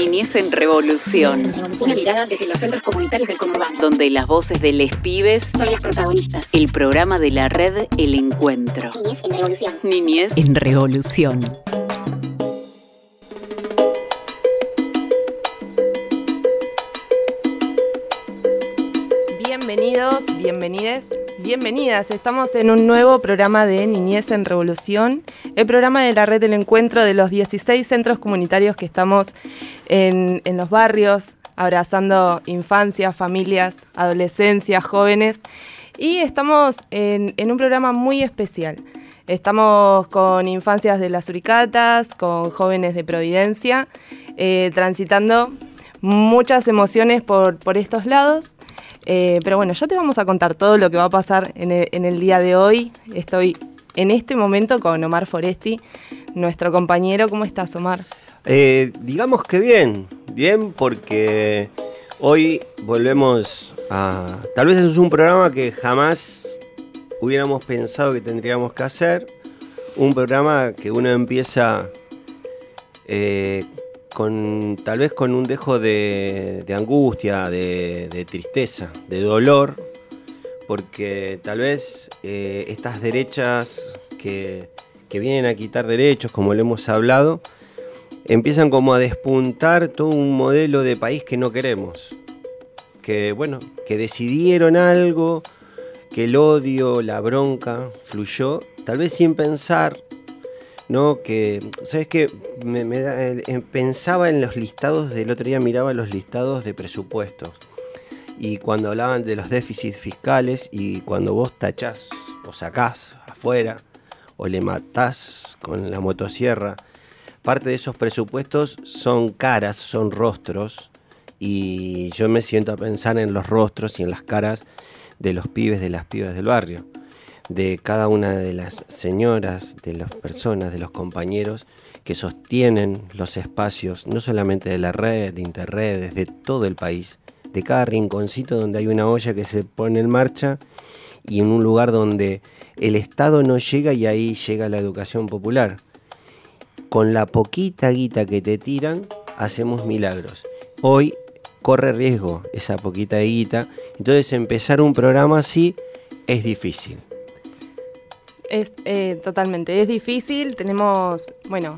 Niñez en Revolución. Una mirada desde los centros comunitarios del conurbano. Donde las voces de les pibes son las protagonistas. El programa de la red El Encuentro. Niñez en Revolución. Niñez en Revolución. Bienvenidos, bienvenides, bienvenidas. Estamos en un nuevo programa de Niñez en Revolución, el programa de la red del encuentro de los 16 centros comunitarios que estamos en, los barrios, abrazando infancias, familias, adolescencias, jóvenes. Y estamos en, un programa muy especial. Estamos con infancias de las Uricatas, con jóvenes de Providencia, eh, transitando muchas emociones por, por estos lados. Eh, pero bueno, ya te vamos a contar todo lo que va a pasar en el, día de hoy. Estoy en este momento con Omar Foresti, nuestro compañero. ¿Cómo estás, Omar? Eh, digamos que bien, bien porque hoy volvemos a... Tal vez es un programa que jamás hubiéramos pensado que tendríamos que hacer. Un programa que uno empieza eh, con tal vez con un dejo de, angustia, de, tristeza, de dolor, porque tal vez eh, estas derechas que, vienen a quitar derechos, como lo hemos hablado, empiezan como a despuntar todo un modelo de país que no queremos. Que bueno, que decidieron algo, que el odio, la bronca fluyó, tal vez sin pensar ¿no? Que, ¿sabes qué? Me, eh, pensaba en los listados, del otro día miraba los listados de presupuestos. Y cuando hablaban de los déficits fiscales y cuando vos tachás o sacás afuera o le matás con la motosierra, parte de esos presupuestos son caras, son rostros. Y yo me siento a pensar en los rostros y en las caras de los pibes, de las pibas del barrio de cada una de las señoras, de las personas, de los compañeros que sostienen los espacios, no solamente de la red, de interredes, de todo el país, de cada rinconcito donde hay una olla que se pone en marcha y en un lugar donde el Estado no llega y ahí llega la educación popular. Con la poquita guita que te tiran, hacemos milagros. Hoy corre riesgo esa poquita guita, entonces empezar un programa así es difícil. Es eh, totalmente, es difícil. Tenemos, bueno,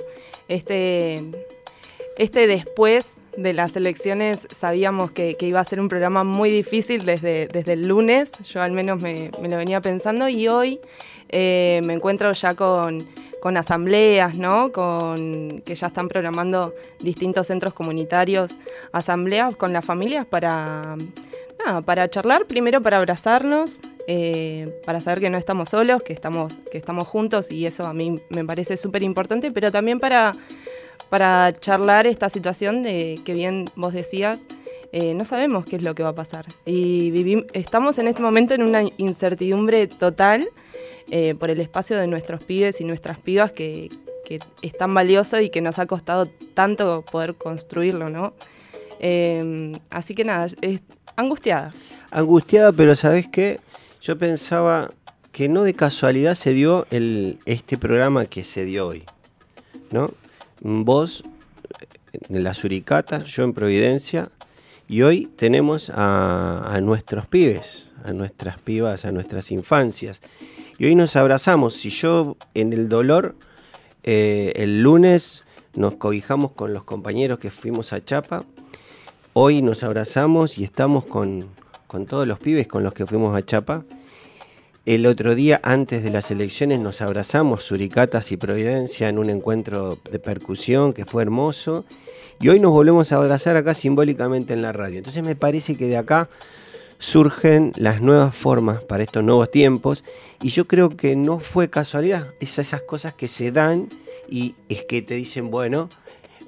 este, este después de las elecciones sabíamos que, iba a ser un programa muy difícil desde, desde el lunes, yo al menos me, lo venía pensando y hoy eh, me encuentro ya con, con asambleas, ¿no? Con, que ya están programando distintos centros comunitarios, asambleas con las familias para, nada, para charlar, primero para abrazarnos, eh, para saber que no estamos solos, que estamos, que estamos juntos y eso a mí me parece súper importante, pero también para, para charlar esta situación de que bien vos decías, eh, no sabemos qué es lo que va a pasar. Y estamos en este momento en una incertidumbre total eh, por el espacio de nuestros pibes y nuestras pibas que, que, es tan valioso y que nos ha costado tanto poder construirlo, ¿no? Así que nada, angustiada. Angustiada, pero ¿sabes qué? Yo pensaba que no de casualidad se dio este programa que se dio hoy. ¿no? Vos en la Suricata, yo en Providencia, y hoy tenemos a, nuestros pibes, a nuestras pibas, a nuestras infancias. Y hoy nos abrazamos. Si yo en el dolor, eh, el lunes nos cobijamos con los compañeros que fuimos a Chapa, hoy nos abrazamos y estamos con, con todos los pibes con los que fuimos a Chapa. El otro día, antes de las elecciones, nos abrazamos, Suricatas y Providencia, en un encuentro de percusión que fue hermoso. Y hoy nos volvemos a abrazar acá simbólicamente en la radio. Entonces me parece que de acá surgen las nuevas formas para estos nuevos tiempos. Y yo creo que no fue casualidad. Es esas cosas que se dan y es que te dicen, bueno,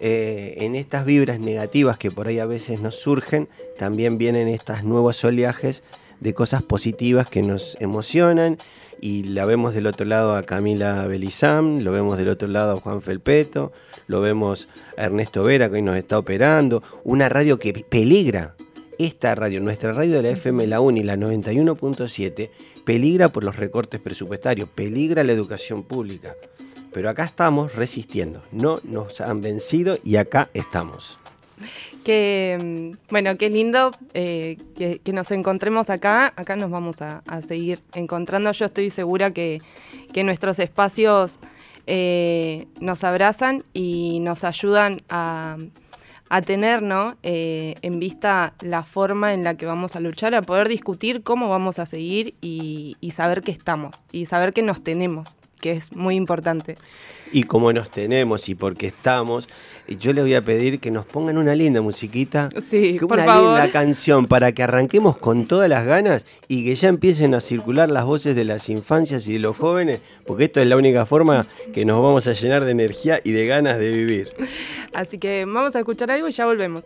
eh, en estas vibras negativas que por ahí a veces nos surgen, también vienen estos nuevos oleajes de cosas positivas que nos emocionan y la vemos del otro lado a Camila Belizam, lo vemos del otro lado a Juan Felpeto, lo vemos a Ernesto Vera que hoy nos está operando, una radio que peligra, esta radio, nuestra radio de la FM La Uni, la 91.7, peligra por los recortes presupuestarios, peligra la educación pública. Pero acá estamos resistiendo, no nos han vencido y acá estamos. que, mm, bueno, qué lindo eh, que, nos encontremos acá. Acá nos vamos a, seguir encontrando. Yo estoy segura que, que nuestros espacios eh, nos abrazan y nos ayudan a, a tener eh, en vista la forma en la que vamos a luchar, a poder discutir cómo vamos a seguir y, y saber que estamos y saber que nos tenemos, que es muy importante. Y como nos tenemos y porque estamos, yo le voy a pedir que nos pongan una linda musiquita, Sí, que por una favor. linda canción para que arranquemos con todas las ganas y que ya empiecen a circular las voces de las infancias y de los jóvenes, porque esto es la única forma que nos vamos a llenar de energía y de ganas de vivir. Así que vamos a escuchar algo y ya volvemos.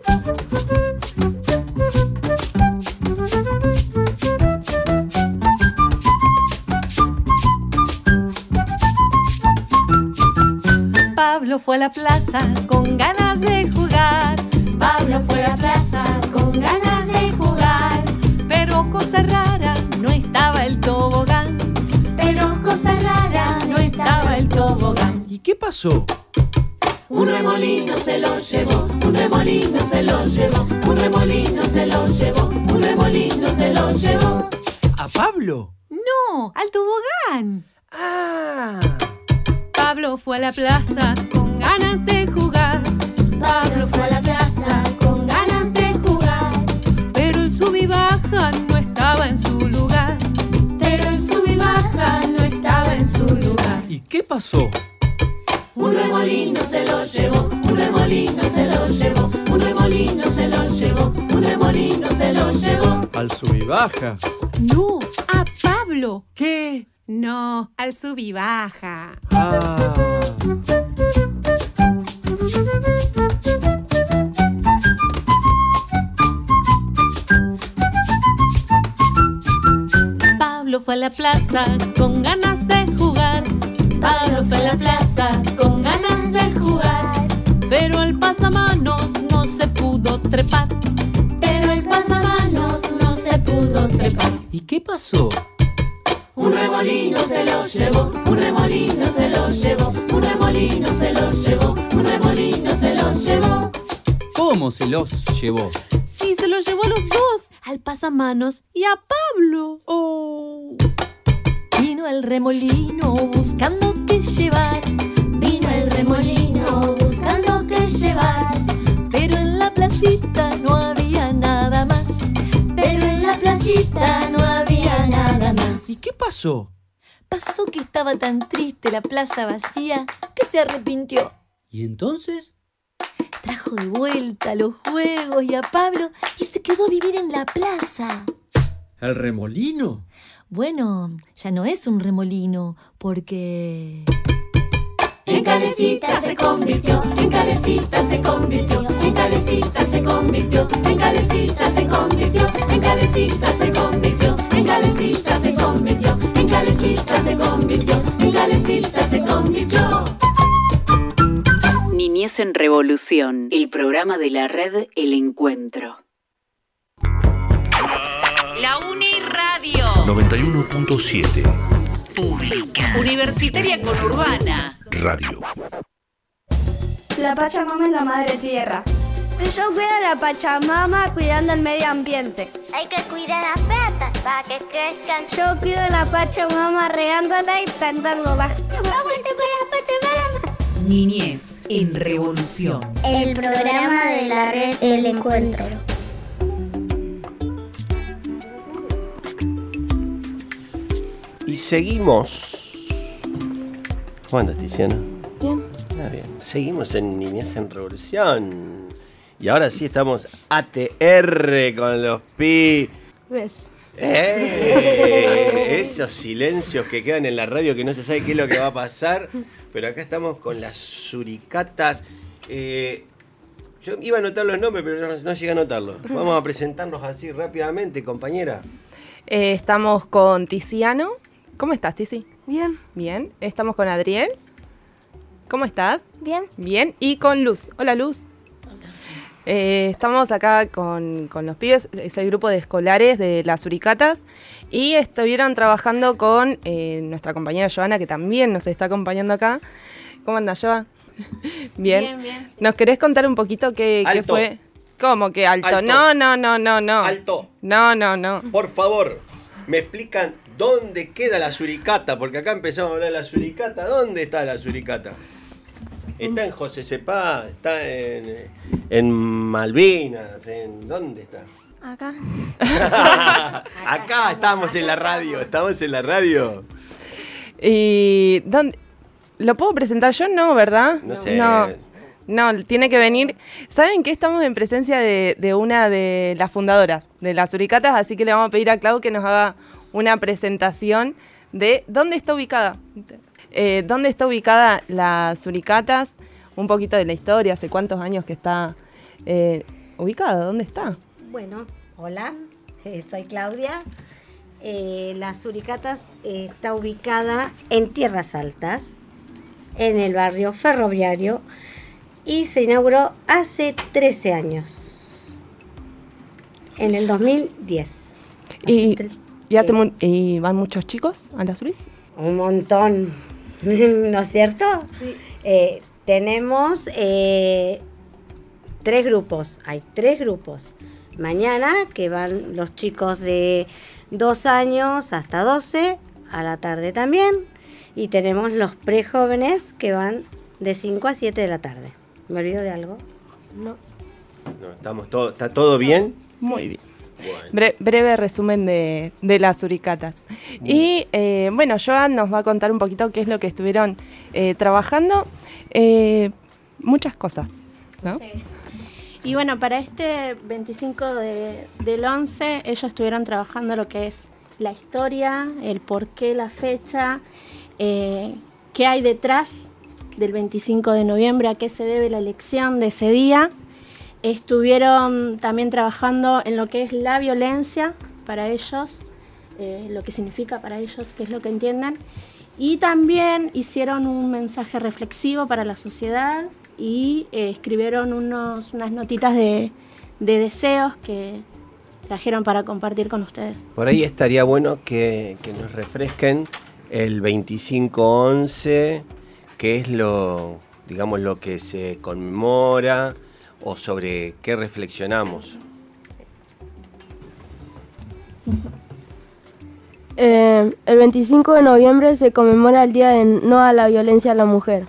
Pablo fue a la plaza con ganas de jugar, Pablo fue a la plaza con ganas de jugar, pero cosa rara, no estaba el tobogán. pero cosa rara no estaba el tobogán. ¿Y qué pasó? Un remolino se lo llevó, un remolino se lo llevó, un remolino se lo llevó, un remolino se lo llevó. ¿A Pablo? No, al tobogán. Ah, Pablo fue a la plaza con ganas de jugar, Pablo fue a la plaza con ganas de jugar, pero el sub y baja no estaba en su lugar. pero el sub y baja no estaba en su lugar. ¿y qué pasó? Un remolino se lo llevó, un remolino se lo llevó, un remolino se lo llevó, un remolino se lo llevó. Al sub y baja. No, a Pablo. ¿Qué? No, al sub y baja. Ah, Pablo fue a la plaza con ganas de jugar, Pablo fue a la plaza con ganas de jugar, pero el pasamanos no se pudo trepar. pero el pasamanos no se pudo trepar. ¿y qué pasó? Un remolino se lo llevó, un remolino se lo llevó, un remolino se lo llevó, un remolino se lo llevó. ¿Cómo se los llevó? Sí, se lo llevó a los dos, al pasamanos y a Pablo. Oh, Vino el remolino buscando qué llevar, Vino el remolino buscando qué llevar, pero en la placita no había nada más. pero en la placita no había ¿y qué pasó? Pasó que estaba tan triste la plaza vacía que se arrepintió. ¿Y entonces? Trajo de vuelta los juegos y a Pablo y se quedó a vivir en la plaza. ¿El remolino? Bueno, ya no es un remolino, porque... En calecita se convirtió, en calecita se convirtió, en calecita se convirtió, en calecita se convirtió, en calecita se convirtió, En Revolución, el programa de la red El Encuentro. La Uni Radio. 91.7 Pública. Universitaria con Urbana. Radio. La Pachamama es la madre tierra. Yo cuido a la Pachamama cuidando el medio ambiente. Hay que cuidar las plantas para que crezcan. Yo cuido a la Pachamama regándola y plantándola. Aguante con la Pachamama. Niñez en Revolución. El programa de la red El Encuentro. Y seguimos. ¿Cómo andas, Tiziana? Bien. Ah, bien. Seguimos en Niñez en Revolución. Y ahora sí estamos ATR con los pi. ¿Ves? ¡Eh! Esos silencios que quedan en la radio que no se sabe qué es lo que va a pasar. Pero acá estamos con las suricatas. Eh, yo iba a anotar los nombres, pero no, no llegué a anotarlos. Vamos a presentarnos así rápidamente, compañera. Eh, estamos con Tiziano. ¿Cómo estás, Tizi? Bien. Bien. Estamos con Adriel. ¿Cómo estás? Bien. Bien. Y con Luz. Hola, Luz. Eh, estamos acá con, con los pibes, es el grupo de escolares de las Uricatas y estuvieron trabajando con eh, nuestra compañera Joana, que también nos está acompañando acá. ¿Cómo anda, Joa? Bien. Bien, bien, ¿Nos querés contar un poquito qué, qué fue? ¿Cómo que alto? Alto. No, no, no, no, no. Alto. No, no, no. Por favor, me explican dónde queda la suricata, porque acá empezamos a hablar de la suricata. ¿Dónde está la suricata? Está en José Cepá, está en, en Malvinas, en ¿dónde está? Acá. acá estamos en la radio, estamos en la radio. ¿Y dónde? ¿Lo puedo presentar yo? No, ¿verdad? No sé. No, no, tiene que venir. ¿Saben que estamos en presencia de, de una de las fundadoras de las Suricatas? Así que le vamos a pedir a Clau que nos haga una presentación de dónde está ubicada. Eh, ¿Dónde está ubicada las Suricatas? Un poquito de la historia, hace cuántos años que está eh, ubicada, ¿dónde está? Bueno, hola, eh, soy Claudia. Eh, la Suricatas está ubicada en Tierras Altas, en el barrio ferroviario, y se inauguró hace 13 años, en el 2010. ¿Y, y, hace mu- y van muchos chicos a las Suris? Un montón, ¿no es cierto? Eh, tenemos eh, tres grupos, hay tres grupos. Mañana que van los chicos de dos años hasta 12, a la tarde también. Y tenemos los prejóvenes que van de 5 a 7 de la tarde. ¿Me olvido de algo? No. No, estamos todo, ¿Está todo bien? Muy bien. Bre- breve resumen de, de las suricatas. Y eh, bueno, Joan nos va a contar un poquito qué es lo que estuvieron eh, trabajando. Eh, muchas cosas, ¿no? Y bueno, para este 25 de- del 11, ellos estuvieron trabajando lo que es la historia, el por qué, la fecha, eh, qué hay detrás del 25 de noviembre, a qué se debe la elección de ese día. Estuvieron también trabajando en lo que es la violencia para ellos, eh, lo que significa para ellos, qué es lo que entiendan. Y también hicieron un mensaje reflexivo para la sociedad y eh, escribieron unos, unas notitas de, de deseos que trajeron para compartir con ustedes. Por ahí estaría bueno que, que nos refresquen el 25-11, qué es lo, digamos, lo que se conmemora o sobre qué reflexionamos. Eh, el 25 de noviembre se conmemora el Día de No a la Violencia a la Mujer,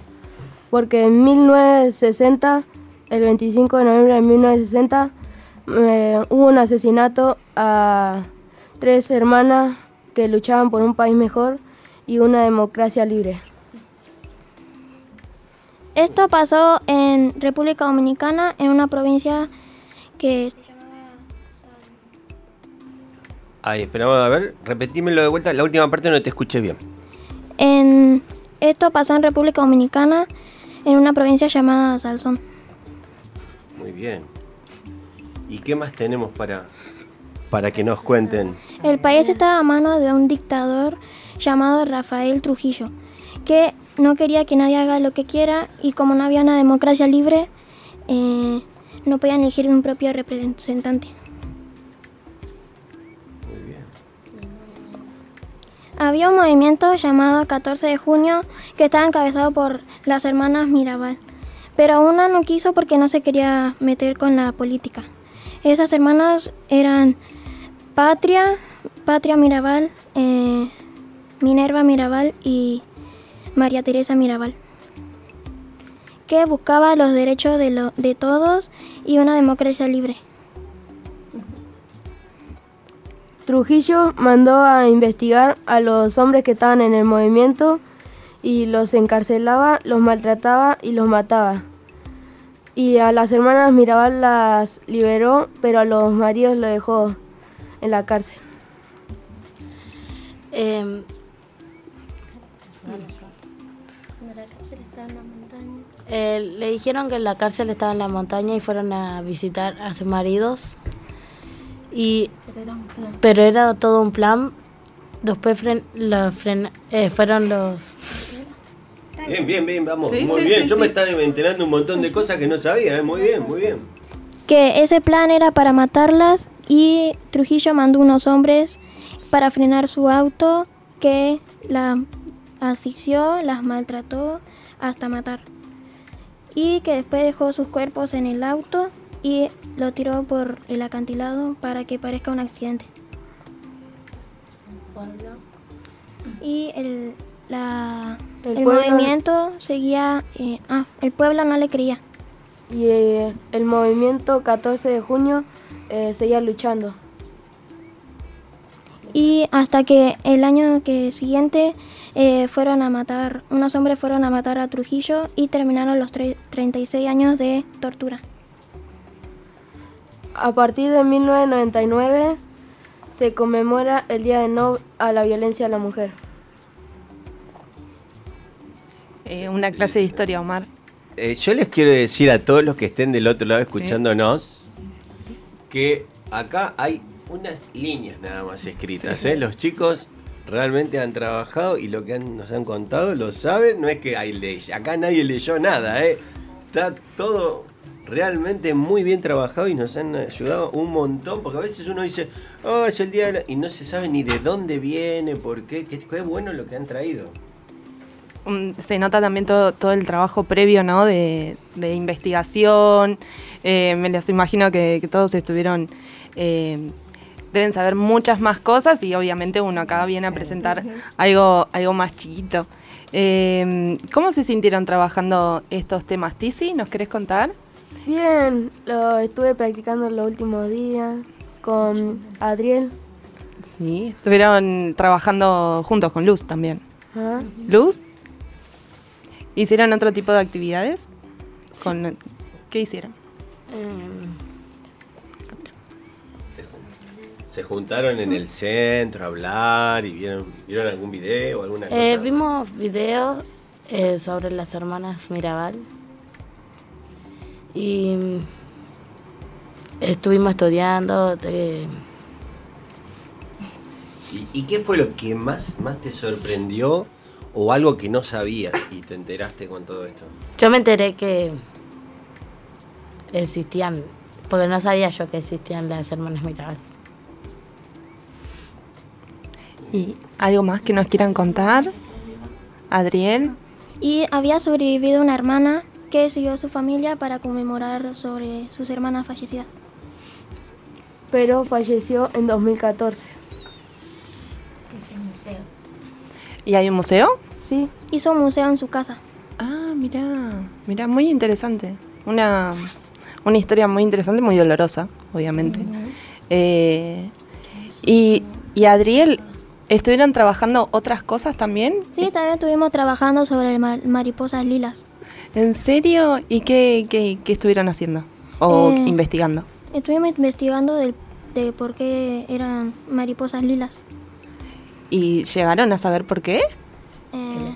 porque en 1960, el 25 de noviembre de 1960, eh, hubo un asesinato a tres hermanas que luchaban por un país mejor y una democracia libre. Esto pasó en República Dominicana, en una provincia que Ay, esperamos a ver, repetímelo de vuelta, la última parte no te escuché bien. en esto pasó en República Dominicana, en una provincia llamada Salsón. Muy bien. ¿Y qué más tenemos para, para que nos cuenten? El país estaba a mano de un dictador llamado Rafael Trujillo, que no quería que nadie haga lo que quiera y como no había una democracia libre, eh, no podían elegir un propio representante. Había un movimiento llamado 14 de junio que estaba encabezado por las hermanas Mirabal, pero una no quiso porque no se quería meter con la política. Esas hermanas eran Patria, Patria Mirabal, eh, Minerva Mirabal y María Teresa Mirabal, que buscaba los derechos de, lo- de todos y una democracia libre. Trujillo mandó a investigar a los hombres que estaban en el movimiento y los encarcelaba, los maltrataba y los mataba. Y a las hermanas Mirabal las liberó, pero a los maridos lo dejó en la cárcel. Em, Eh, le dijeron que la cárcel estaba en la montaña y fueron a visitar a sus maridos. Y, pero era todo un plan. Después fren- lo fren- eh, fueron los... Bien, bien, bien, vamos. Sí, muy sí, bien. sí, Yo me estaba enterando un montón de cosas que no sabía, ¿eh? Muy bien, muy bien. que ese plan era para matarlas y Trujillo mandó unos hombres para frenar su auto que la asfixió, las maltrató hasta matar. Y que después dejó sus cuerpos en el auto y lo tiró por el acantilado para que parezca un accidente. Y el, la- El movimiento seguía... eh, ah, el pueblo no le creía. Y eh, el movimiento 14 de junio eh, seguía luchando. Y hasta que el año que siguiente eh, fueron a matar, unos hombres fueron a matar a Trujillo y terminaron los tre- 36 años de tortura. A partir de 1999 se conmemora el Día de No a la Violencia a la Mujer. Eh, una clase de historia, Omar. Eh, yo les quiero decir a todos los que estén del otro lado escuchándonos que acá hay unas líneas nada más escritas. ¿eh? Los chicos realmente han trabajado y lo que han- nos han contado lo saben. No es que hay ley. Acá nadie leyó nada. ¿eh? Está todo realmente muy bien trabajado y nos han ayudado un montón. Porque a veces uno dice, oh, es el día de la-", y no se sabe ni de dónde viene, por qué. Qué, qué bueno lo que han traído. Mm, se nota también todo, todo el trabajo previo, ¿no? De, de investigación. Eh, me los imagino que, que todos estuvieron. eh, deben saber muchas más cosas y obviamente uno acá viene a presentar algo, algo más chiquito. Eh, ¿Cómo se sintieron trabajando estos temas, Tizi? ¿Nos querés contar? Bien, lo estuve practicando los últimos días con Adriel. Sí, estuvieron trabajando juntos con Luz también. ¿Luz? ¿Hicieron otro tipo de actividades? Con, ¿Qué hicieron? Se juntaron en el centro a hablar y vieron, vieron algún video o alguna cosa. Eh, vimos videos eh, sobre las hermanas Mirabal y mm, estuvimos estudiando. eh, ¿Y, y qué fue lo que más, más te sorprendió o algo que no sabías y te enteraste con todo esto? yo me enteré que existían, porque no sabía yo que existían las hermanas Mirabal. ¿Y algo más que nos quieran contar? Adriel. Y había sobrevivido una hermana que siguió a su familia para conmemorar sobre sus hermanas fallecidas. Pero falleció en 2014. ¿Y hay un museo? Sí. Hizo un museo en su casa. Ah, mira, mira, muy interesante. Una, una historia muy interesante, muy dolorosa, obviamente. Eh, y, y Adriel, ¿estuvieron trabajando otras cosas también? Sí, también estuvimos trabajando sobre el mar- mariposas lilas. ¿En serio? ¿Y qué, qué- qué estuvieron haciendo? ¿O Eh, investigando? Estuvimos investigando del- de por qué eran mariposas lilas. ¿Y llegaron a saber por qué? Eh,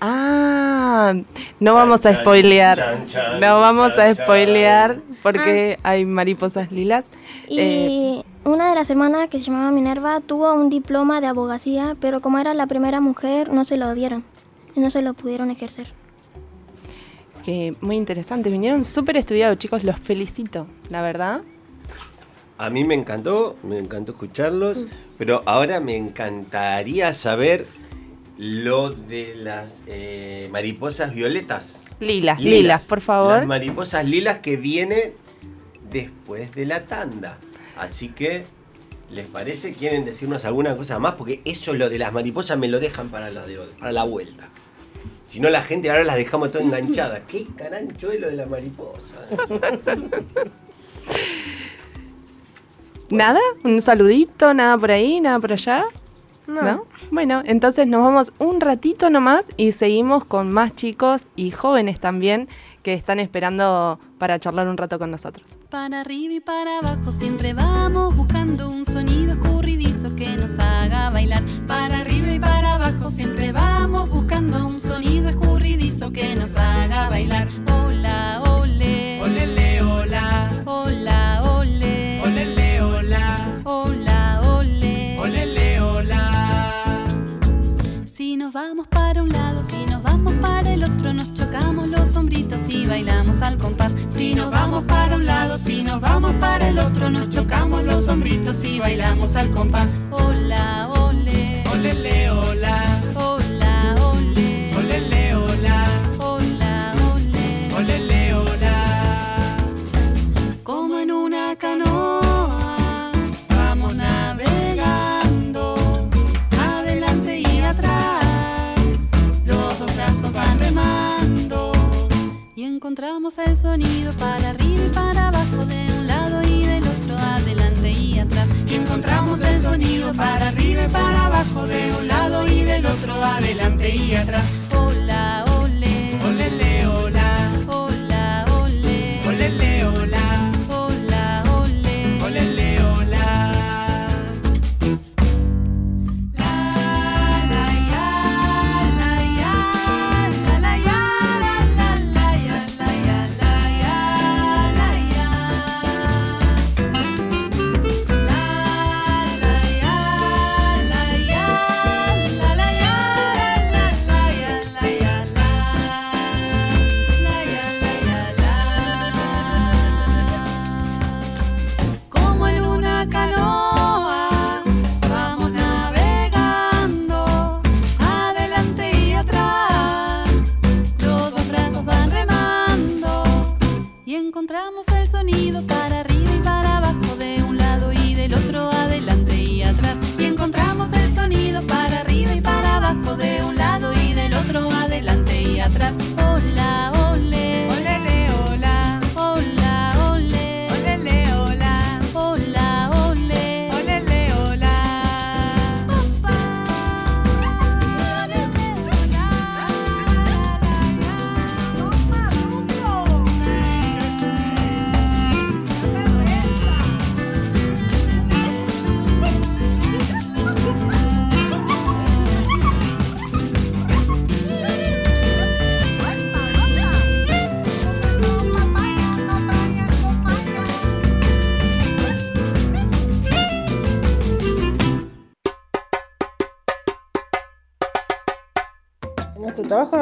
Ah, no vamos a spoilear. no vamos a spoilear porque hay mariposas lilas. y Eh, una de las hermanas que se llamaba Minerva tuvo un diploma de abogacía, pero como era la primera mujer no se lo dieron y no se lo pudieron ejercer. que muy interesante. Vinieron súper estudiados, chicos. Los felicito, la verdad. A mí me encantó, me encantó escucharlos, pero ahora me encantaría saber lo de las eh, mariposas violetas. Lilas, lilas, por favor. Las mariposas lilas que vienen después de la tanda. Así que, ¿les parece? ¿Quieren decirnos alguna cosa más? Porque eso lo de las mariposas me lo dejan para la, de- para la vuelta. Si no, la gente ahora las dejamos todo enganchadas. ¿Qué carancho es lo de las mariposas? ¿Nada? ¿Un saludito? ¿Nada por ahí? ¿Nada por allá? No. Bueno, entonces nos vamos un ratito nomás y seguimos con más chicos y jóvenes también que están esperando para charlar un rato con nosotros. Para arriba y para abajo siempre vamos buscando un sonido escurridizo que nos haga bailar. Para arriba y para abajo siempre vamos buscando un sonido escurridizo que nos haga bailar. Hola, ole. Olele, Si nos vamos para un lado, si nos vamos para el otro, nos chocamos los hombritos y bailamos al compás. Si nos vamos para un lado, si nos vamos para el otro, nos chocamos los hombritos y bailamos al compás. Hola, ole. Olele, hola. Hola, ole. Olele, hola. Hola, ole. Olele, hola. Como en una canoa el sonido para arriba y para abajo, de un lado y del otro, adelante y atrás. Y encontramos el sonido para arriba y para abajo, de un lado y del otro, adelante y atrás.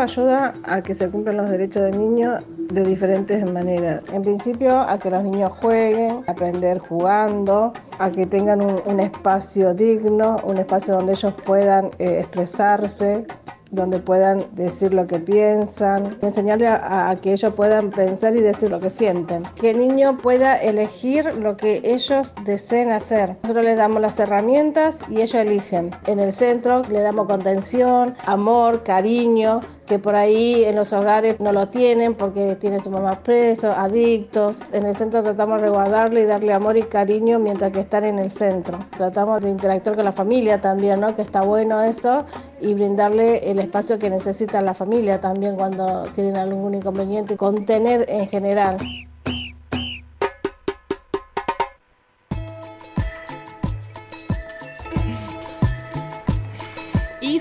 Ayuda a que se cumplan los derechos del niño de diferentes maneras. En principio, a que los niños jueguen, aprender jugando, a que tengan un, un espacio digno, un espacio donde ellos puedan eh, expresarse, donde puedan decir lo que piensan, enseñarle a, a que ellos puedan pensar y decir lo que sienten. Que el niño pueda elegir lo que ellos deseen hacer. Nosotros les damos las herramientas y ellos eligen. En el centro le damos contención, amor, cariño, que por ahí en los hogares no lo tienen porque tienen su mamá preso, adictos. En el centro tratamos de guardarle y darle amor y cariño mientras que están en el centro. Tratamos de interactuar con la familia también, ¿no? Que está bueno eso y brindarle el espacio que necesita la familia también cuando tienen algún inconveniente, contener en general.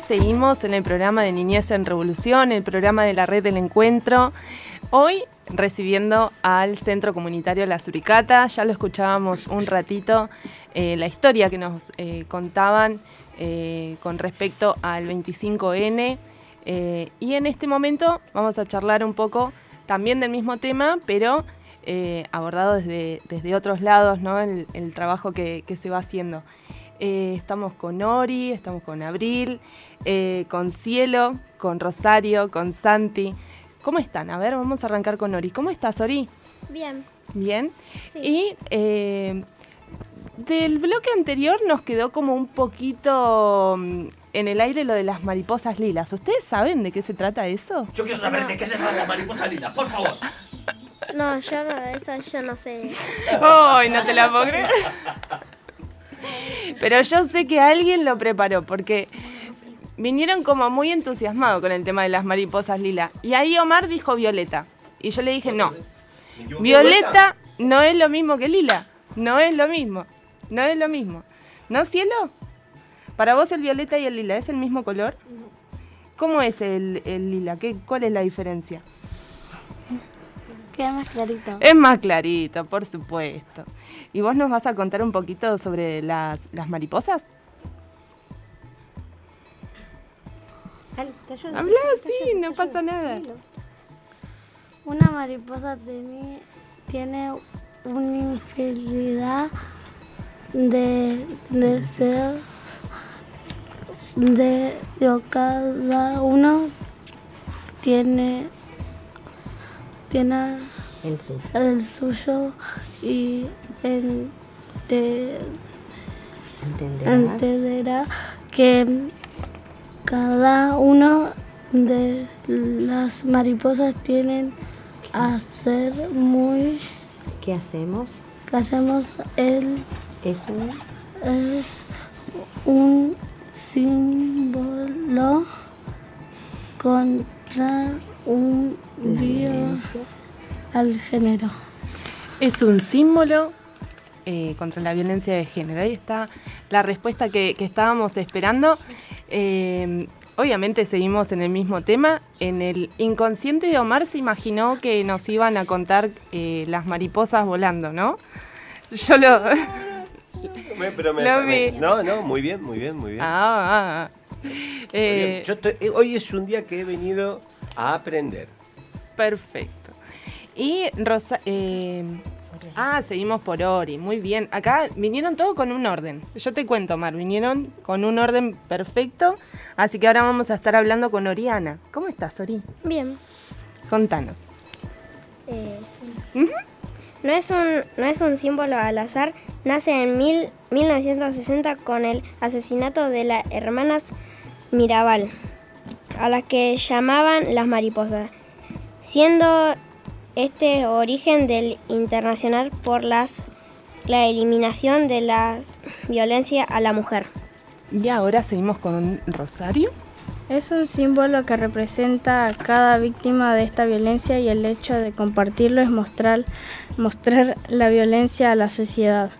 Seguimos en el programa de Niñez en Revolución, el programa de la Red del Encuentro. Hoy recibiendo al Centro Comunitario La Suricata. Ya lo escuchábamos un ratito, eh, la historia que nos eh, contaban eh, con respecto al 25N. Eh, y en este momento vamos a charlar un poco también del mismo tema, pero abordado desde, desde otros lados, ¿no? el, trabajo que se va haciendo. Eh, estamos con Ori, estamos con Abril, eh, con Cielo, con Rosario, con Santi. ¿Cómo están? A ver, vamos a arrancar con Ori. ¿Cómo estás, Ori? Bien. Bien. Sí. Y eh, del bloque anterior nos quedó como un poquito mm, en el aire lo de las mariposas lilas. ¿Ustedes saben de qué se trata eso? Yo quiero saber de qué se trata la mariposa lila, por favor. No, yo no, eso yo no sé. ¡Ay, no te la puedo creer! Pero yo sé que alguien lo preparó porque vinieron como muy entusiasmados con el tema de las mariposas lila. Y ahí Omar dijo violeta. Y yo le dije, no. Violeta no es lo mismo que lila. No es lo mismo. No es lo mismo. ¿No, cielo? Para vos el violeta y el lila es el mismo color. ¿Cómo es el, el lila? ¿Qué, ¿Cuál es la diferencia? Queda más clarito. Es más clarito, por supuesto. ¿Y vos nos vas a contar un poquito sobre las, las mariposas? Habla, sí, no pasa nada. Una mariposa tiene, tiene una infinidad de deseos de, de cada uno tiene tiene El suyo. el suyo y ente- entenderá que cada uno de las mariposas tienen hacer muy... ¿Qué hacemos? ¿Qué hacemos? El, Es un... es un símbolo contra un bio al género. Es un símbolo eh, contra la violencia de género. Ahí está la respuesta que, que estábamos esperando. Eh, obviamente seguimos en el mismo tema. En el inconsciente de Omar se imaginó que nos iban a contar eh, las mariposas volando, ¿no? Yo lo... Me- pero me- Lo me- vi. no, no, muy bien, muy bien, muy bien. Ah, ah, ah. Muy Eh, bien. Yo estoy- eh, hoy es un día que he venido a aprender. Perfecto. Y Rosa... eh, ah, seguimos por Ori. Muy bien. Acá vinieron todos con un orden. Yo te cuento, Mar. Vinieron con un orden perfecto. Así que ahora vamos a estar hablando con Oriana. ¿Cómo estás, Ori? Bien. Contanos. Eh, no, es un, no es un símbolo al azar, nace en mil- 1960 con el asesinato de las hermanas Mirabal, a las que llamaban las mariposas, siendo este origen del internacional por las, la eliminación de la violencia a la mujer. Y ahora seguimos con Rosario. Es un símbolo que representa a cada víctima de esta violencia y el hecho de compartirlo es mostrar, mostrar la violencia a la sociedad,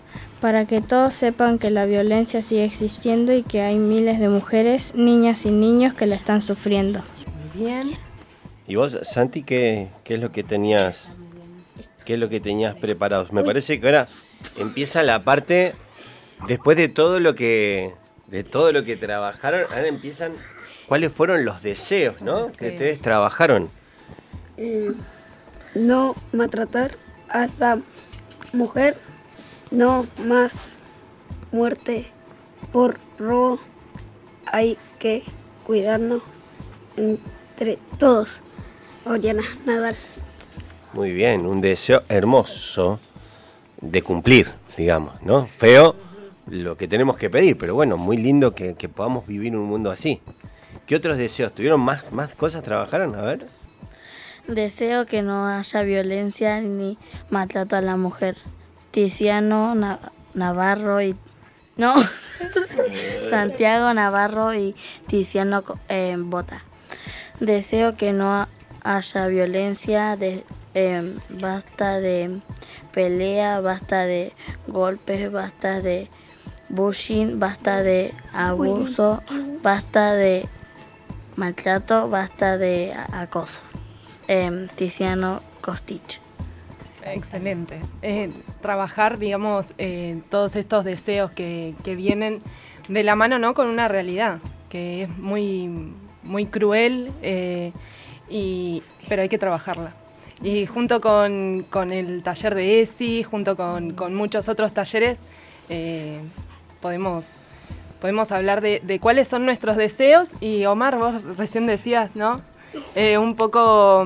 para que todos sepan que la violencia sigue existiendo y que hay miles de mujeres, niñas y niños que la están sufriendo. Bien. ¿Y vos, Santi, qué, qué es lo que tenías? ¿Qué es lo que tenías preparados? Me parece que ahora empieza la parte después de todo lo que de todo lo que trabajaron, ahora empiezan cuáles fueron los deseos, ¿no? Que ustedes trabajaron. Eh, no maltratar a la mujer, no más muerte por robo. Hay que cuidarnos entre todos. Oriana Nadal. Muy bien, un deseo hermoso de cumplir, digamos, ¿no? Feo lo que tenemos que pedir, pero bueno, muy lindo que, que podamos vivir un mundo así. ¿Qué otros deseos? ¿Tuvieron más, más cosas trabajaron? A ver. Deseo que no haya violencia ni maltrato a la mujer. Tiziano Na- Navarro y... No, Santiago Navarro y Tiziano eh, Bota. Deseo que no haya violencia, de, eh, basta de pelea, basta de golpes, basta de bullying, basta de abuso, basta de maltrato, basta de acoso. Em, Tiziano Costich. Excelente. Trabajar, digamos, eh, todos estos deseos que, que vienen de la mano, ¿no? Con una realidad que es muy, muy cruel, eh, y, pero hay que trabajarla. Y junto con, con el taller de ESI, junto con, con muchos otros talleres, eh, podemos, podemos hablar de, cuáles son nuestros deseos. Y Omar, vos recién decías, ¿no? Un poco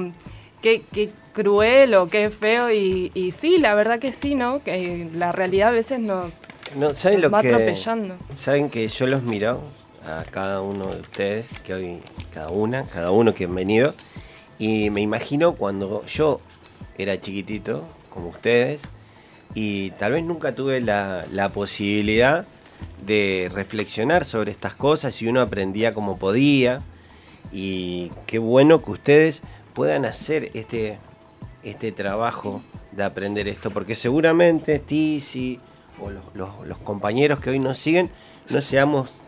qué, qué cruel o qué feo. Y, y sí, la verdad que sí, ¿no? Que la realidad a veces nos, No, ¿saben nos lo va que atropellando. saben que yo los miro a cada uno de ustedes que hoy cada una, cada uno que han venido y me imagino cuando yo era chiquitito como ustedes y tal vez nunca tuve la, la posibilidad de reflexionar sobre estas cosas y uno aprendía como podía y qué bueno que ustedes puedan hacer este, este trabajo de aprender esto, porque seguramente Tizi o los, compañeros que hoy nos siguen no seamos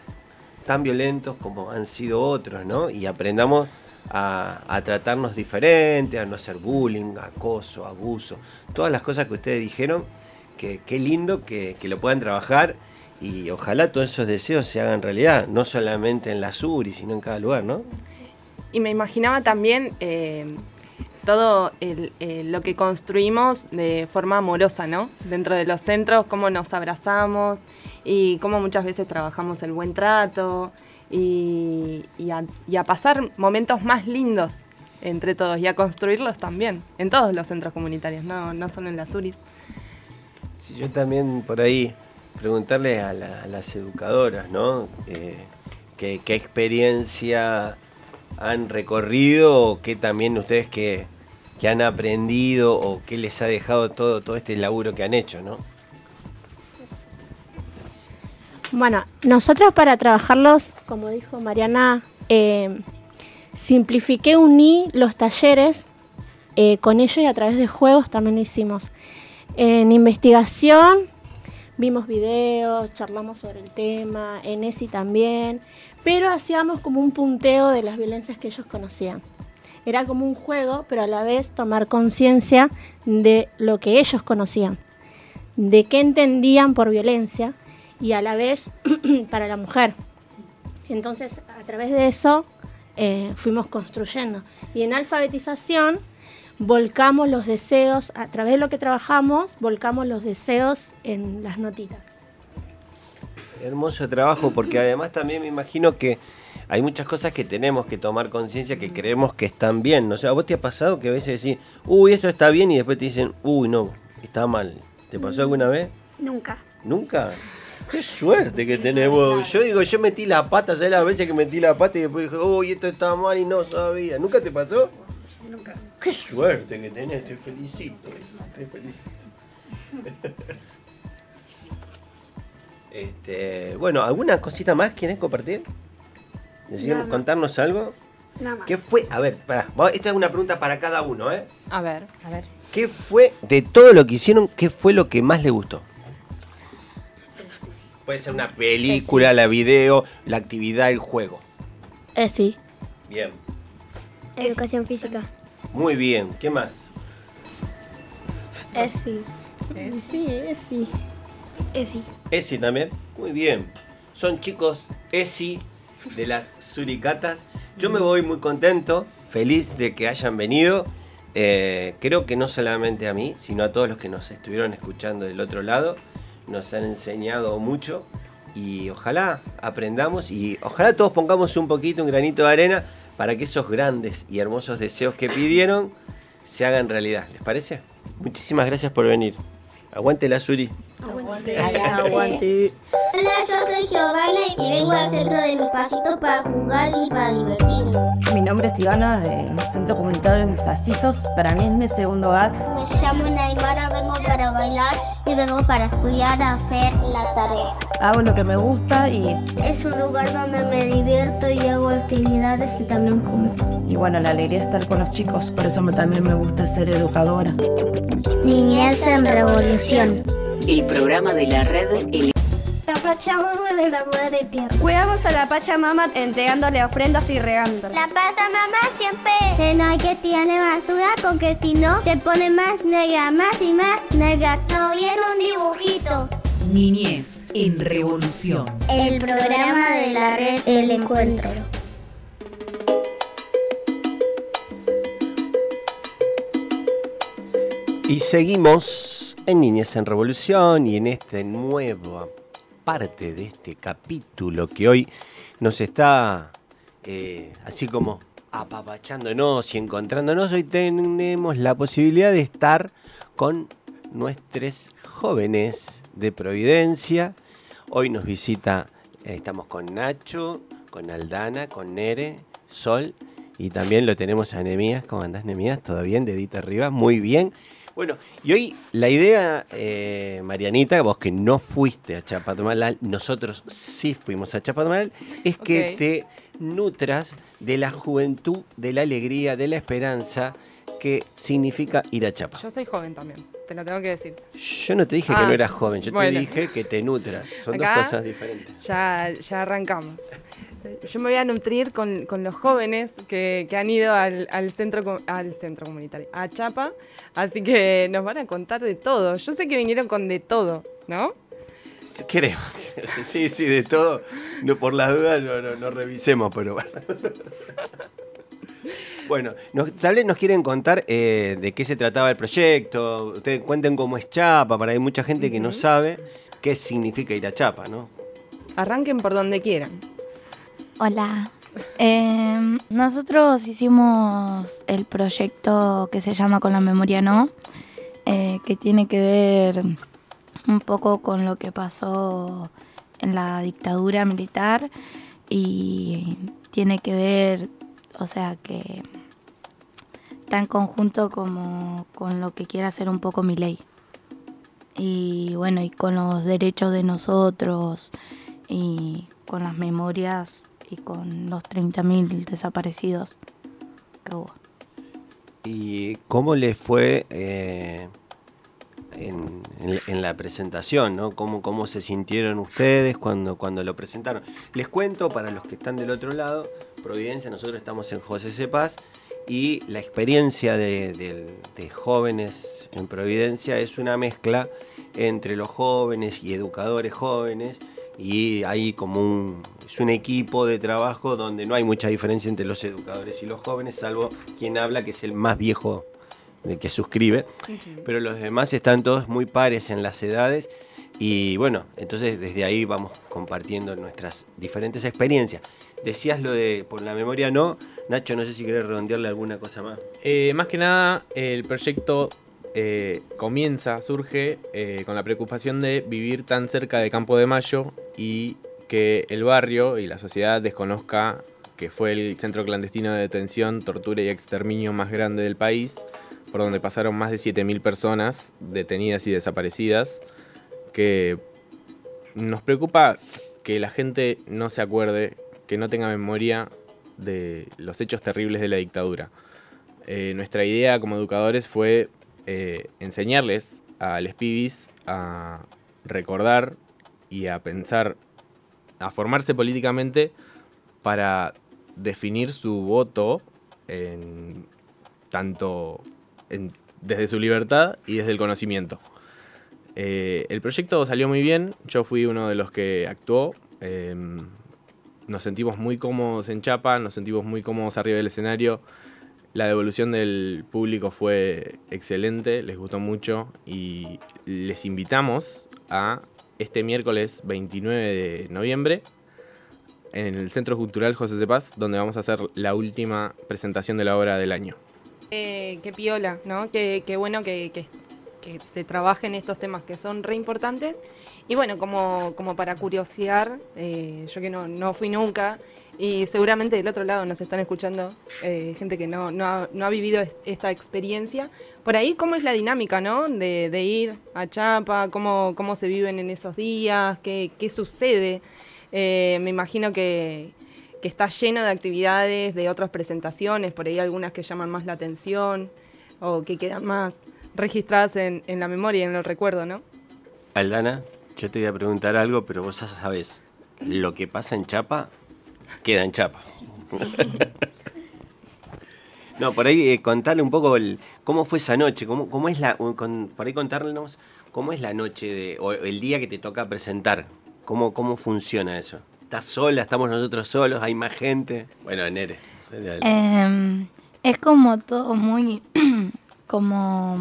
tan violentos como han sido otros, ¿no? Y aprendamos a, tratarnos diferente, a no hacer bullying, acoso, abuso, todas las cosas que ustedes dijeron, que qué lindo que, que lo puedan trabajar y ojalá todos esos deseos se hagan realidad, no solamente en la SURI, sino en cada lugar, ¿no? Y me imaginaba también eh, todo eh, lo que construimos de forma amorosa, ¿no? Dentro de los centros, cómo nos abrazamos y cómo muchas veces trabajamos el buen trato y, a, pasar momentos más lindos entre todos y a construirlos también en todos los centros comunitarios, no, no solo en las URIs. Sí, yo también por ahí preguntarle a, la- a las educadoras, ¿no? Eh, ¿qué, qué experiencia han recorrido o qué también ustedes qué, que han aprendido o qué les ha dejado todo, todo este laburo que han hecho, ¿no? Bueno, nosotros para trabajarlos, como dijo Mariana, eh, simplifiqué, uní los talleres eh, con ellos y a través de juegos también lo hicimos. En investigación vimos videos, charlamos sobre el tema, en ESI también, pero hacíamos como un punteo de las violencias que ellos conocían. Era como un juego, pero a la vez tomar conciencia de lo que ellos conocían, de qué entendían por violencia y a la vez para la mujer. Entonces, a través de eso eh, fuimos construyendo. Y en alfabetización volcamos los deseos, a través de lo que trabajamos, volcamos los deseos en las notitas. Hermoso trabajo, porque además también me imagino que hay muchas cosas que tenemos que tomar conciencia que creemos que están bien. ¿no? O sea, ¿vos te ha pasado que a veces decís, uy, esto está bien y después te dicen, uy, no, está mal? ¿Te pasó alguna vez? Nunca. ¿Nunca? Qué suerte que tenemos. Yo digo, yo metí la pata, ¿sabes las veces que metí la pata y después dije, uy, esto está mal y no sabía? ¿Nunca te pasó? Nunca. Qué suerte que tenés, te felicito. Te felicito. este, bueno, ¿alguna cosita más quieres compartir? Decir, Nada. contarnos algo. Nada más. ¿Qué fue? A ver, pará, esta es una pregunta para cada uno, ¿eh? A ver, a ver. ¿Qué fue de todo lo que hicieron, qué fue lo que más le gustó? Puede ser una película, la video, la actividad, el juego. Eh, sí. Bien, Educación física. muy bien. ¿Qué más? Es sí. Sí, es sí. Esi. Esi también. Muy bien. Son chicos Esi de las Suricatas. Yo me voy muy contento, feliz de que hayan venido. Eh, creo que no solamente a mí, sino a todos los que nos estuvieron escuchando del otro lado. Nos han enseñado mucho y ojalá aprendamos y ojalá todos pongamos un poquito, un granito de arena para que esos grandes y hermosos deseos que pidieron se hagan realidad. ¿Les parece? Muchísimas gracias por venir. Aguante la Suri. Aguante. Aguante. Hola, yo soy Giovanna y vengo al centro de mis pasitos para jugar y para divertirme. Mi nombre es Ivana, del Centro Comunitario de Mis Pasitos. Para mí es mi segundo hogar. Me llamo Naimara, vengo para bailar y vengo para estudiar a hacer la tarea. Hago lo que me gusta y, Es un lugar donde me divierto y hago actividades y también como. y bueno, la alegría de estar con los chicos. Por eso me- también me gusta ser educadora. Niñez en revolución. El programa de la red El La Pachamama de la Madre Tierra. Cuidamos a la Pachamama entregándole ofrendas y regándola. La Pachamama siempre cena que tiene basura porque si no se pone más negra, más y más negra. No viene un dibujito. Niñez en revolución. El programa de la red El Encuentro. Y seguimos en Niñez en Revolución y en esta nueva parte de este capítulo que hoy nos está eh, así como apapachándonos y encontrándonos. Hoy tenemos la posibilidad de estar con nuestros jóvenes de Providencia. Hoy nos visita, eh, estamos con Nacho, con Aldana, con Nere, Sol y también lo tenemos a Nemías. ¿Cómo andás, Nemías? ¿Todo bien? Dedito arriba. Muy bien. Bueno, y hoy la idea, eh, Marianita, vos que no fuiste a Chapadmalal, nosotros sí fuimos a Chapadmalal, es que te nutras de la juventud, de la alegría, de la esperanza que significa ir a Chapa. Yo soy joven también, te lo tengo que decir. Yo no te dije que Ah, no eras joven, yo bueno. te dije que te nutras. Son Acá dos cosas diferentes. Ya, ya arrancamos. Yo me voy a nutrir con, con los jóvenes que, que han ido al, al centro, al centro comunitario, a Chapa, así que nos van a contar de todo. Yo sé que vinieron con de todo, ¿no? Creo. Sí, sí, de todo. No, por las dudas no, no, no revisemos, pero bueno. Bueno, nos, tal vez nos quieren contar eh, de qué se trataba el proyecto. Ustedes cuenten cómo es Chapa, para hay mucha gente que no sabe qué significa ir a Chapa, ¿no? Arranquen por donde quieran. Hola. Eh, nosotros hicimos el proyecto que se llama Con la Memoria No, eh, que tiene que ver un poco con lo que pasó en la dictadura militar y tiene que ver, o sea, que, en conjunto como con lo que quiere hacer un poco mi ley. Y bueno, y con los derechos de nosotros y con las memorias y con los 30.000 desaparecidos que hubo. ¿Y cómo les fue eh, en, la presentación? ¿no? ¿Cómo, ¿Cómo se sintieron ustedes cuando, cuando lo presentaron? Les cuento para los que están del otro lado, Providencia, nosotros estamos en José Cepaz y la experiencia de, jóvenes en Providencia es una mezcla entre los jóvenes y educadores jóvenes y hay como un, es un equipo de trabajo donde no hay mucha diferencia entre los educadores y los jóvenes, salvo quien habla que es el más viejo de que suscribe, pero los demás están todos muy pares en las edades y bueno, entonces desde ahí vamos compartiendo nuestras diferentes experiencias. Decías lo de por la memoria no, Nacho, no sé si querés redondearle alguna cosa más. Eh, más que nada, el proyecto eh, comienza, surge eh, con la preocupación de vivir tan cerca de Campo de Mayo y que el barrio y la sociedad desconozca que fue el centro clandestino de detención, tortura y exterminio más grande del país, por donde pasaron más de 7.000 personas detenidas y desaparecidas, que nos preocupa que la gente no se acuerde, que no tenga memoria de los hechos terribles de la dictadura. Eh, nuestra idea como educadores fue eh, enseñarles a los pibis a recordar y a pensar, a formarse políticamente para definir su voto en, tanto desde su libertad y desde el conocimiento. Eh, el proyecto salió muy bien, yo fui uno de los que actuó. Em, nos sentimos muy cómodos en Chapa, nos sentimos muy cómodos arriba del escenario. La devolución del público fue excelente, les gustó mucho y les invitamos a este miércoles 29 de noviembre en el Centro Cultural José de Paz, donde vamos a hacer la última presentación de la obra del año. Qué piola, ¿no? Qué, bueno que, que, se trabajen estos temas que son re importantes. Y bueno, como, como para curiosear, eh, yo que no, no fui nunca, y seguramente del otro lado nos están escuchando eh, gente que no, no, ha, no, ha, vivido esta experiencia. Por ahí, ¿cómo es la dinámica, no? De, de ir a Chapa, cómo, cómo se viven en esos días, qué, qué sucede. Eh, me imagino que, que, está lleno de actividades, de otras presentaciones, por ahí algunas que llaman más la atención o que quedan más registradas en, en la memoria y en el recuerdo, ¿no? Aldana, yo te voy a preguntar algo, pero vos ya sabés, lo que pasa en Chapa queda en chapa. no, por ahí eh, contarle un poco el, cómo fue esa noche, cómo, cómo es la, por ahí contarnos cómo es la noche de, o el día que te toca presentar, cómo, cómo funciona eso. ¿Estás sola? ¿Estamos nosotros solos? ¿Hay más gente? Bueno, Nere. Eh, es como todo muy, como,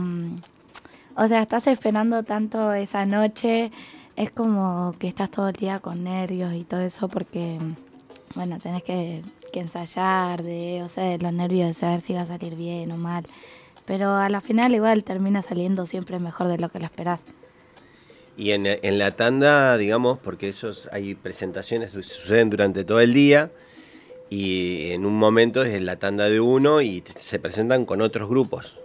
o sea, estás esperando tanto esa noche, es como que estás todo el día con nervios y todo eso porque bueno, tenés que, ensayar, de, o sea, de los nervios de saber si va a salir bien o mal. Pero a la final igual termina saliendo siempre mejor de lo que lo esperás. Y en, en la tanda, digamos, porque esos hay presentaciones que suceden durante todo el día y en un momento es la tanda de uno y se presentan con otros grupos,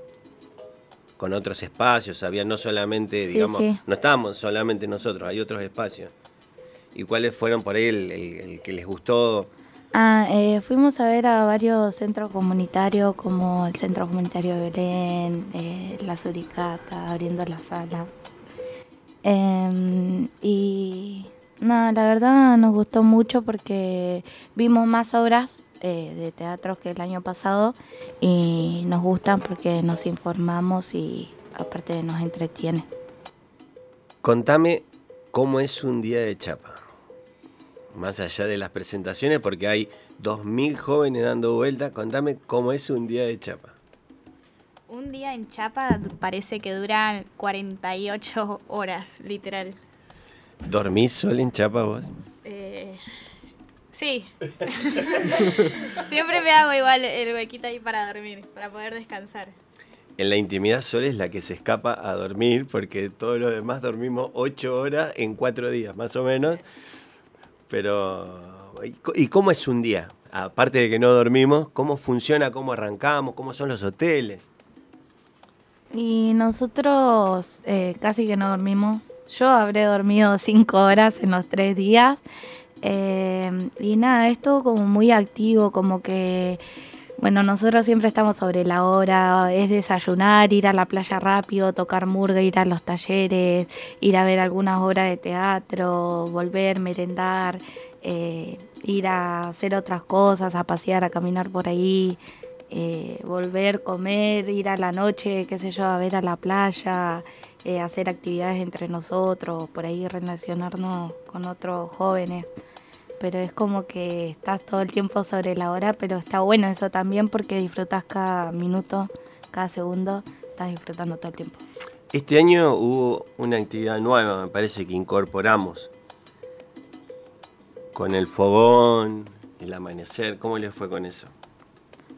con otros espacios. Había no solamente, digamos, no estábamos solamente nosotros, hay otros espacios. ¿Y cuáles fueron por ahí el, que les gustó? Ah, eh, fuimos a ver a varios centros comunitarios como el Centro Comunitario de Belén, eh, La Suricata, abriendo la sala. Em, y nada, la verdad nos gustó mucho porque vimos más obras eh, de teatro que el año pasado y nos gustan porque nos informamos y aparte nos entretiene. Contame cómo es un día de chapa más allá de las presentaciones, porque hay 2.000 jóvenes dando vuelta. Contame cómo es un día de Chapa. Un día en Chapa parece que dura 48 horas, literal. ¿Dormís solo en Chapa vos? Eh, sí. Siempre me hago igual el huequito ahí para dormir, para poder descansar. En la intimidad solo es la que se escapa a dormir, porque todos los demás dormimos 8 horas en 4 días, más o menos. Pero, ¿y cómo es un día? aparte de que no dormimos, cómo funciona, cómo arrancamos, cómo son los hoteles. Y nosotros eh, casi que no dormimos. Yo habré dormido cinco horas en los tres días. Eh, y nada, es como muy activo, como que, bueno, nosotros siempre estamos sobre la hora, es desayunar, ir a la playa rápido, tocar murga, ir a los talleres, ir a ver algunas obras de teatro, volver, merendar, eh, ir a hacer otras cosas, a pasear, a caminar por ahí, eh, volver, comer, ir a la noche, qué sé yo, a ver a la playa, eh, hacer actividades entre nosotros, por ahí relacionarnos con otros jóvenes. Pero es como que estás todo el tiempo sobre la hora, pero está bueno eso también porque disfrutas cada minuto, cada segundo, estás disfrutando todo el tiempo. Este año hubo una actividad nueva, me parece que incorporamos con el fogón, el amanecer. ¿Cómo les fue con eso?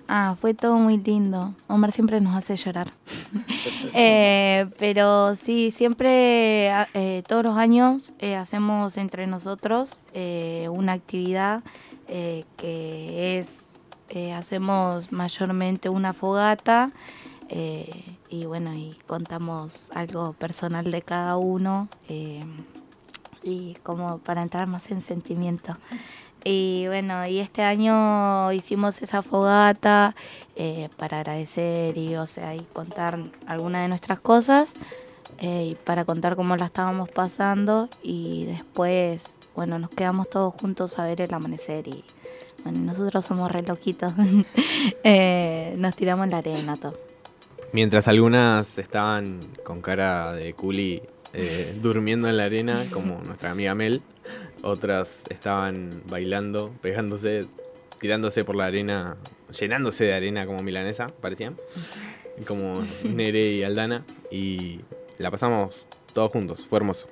Ah, fue todo muy lindo. Omar siempre nos hace llorar. Eh, pero sí, siempre, eh, todos los años, eh, hacemos entre nosotros una actividad que es, hacemos mayormente una fogata y bueno, y contamos algo personal de cada uno y como para entrar más en sentimiento. Y bueno, y este año hicimos esa fogata eh, para agradecer y, o sea, y contar algunas de nuestras cosas eh, y para contar cómo la estábamos pasando y después, bueno, nos quedamos todos juntos a ver el amanecer y bueno, nosotros somos re loquitos, eh, nos tiramos la arena todo. Mientras algunas estaban con cara de culi durmiendo en la arena, como nuestra amiga Mel, otras estaban bailando, pegándose, tirándose por la arena, llenándose de arena como milanesa, parecían. Como Nere y Aldana. Y la pasamos todos juntos, fue hermoso.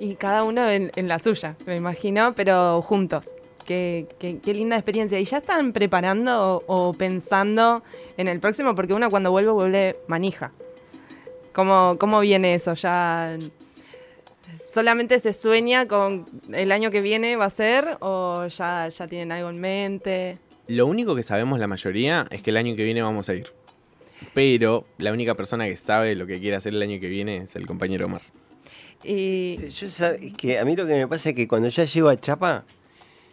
Y cada uno en, la suya, me imagino, pero juntos. Qué, qué, linda experiencia. ¿Y ya están preparando o, pensando en el próximo? Porque uno cuando vuelve, vuelve manija. ¿Cómo, cómo viene eso? ¿Ya ¿Solamente se sueña con el año que viene va a ser o ya, ya tienen algo en mente? Lo único que sabemos la mayoría es que el año que viene vamos a ir. Pero la única persona que sabe lo que quiere hacer el año que viene es el compañero Omar. Y yo que a mí lo que me pasa es que cuando ya llego a Chapa,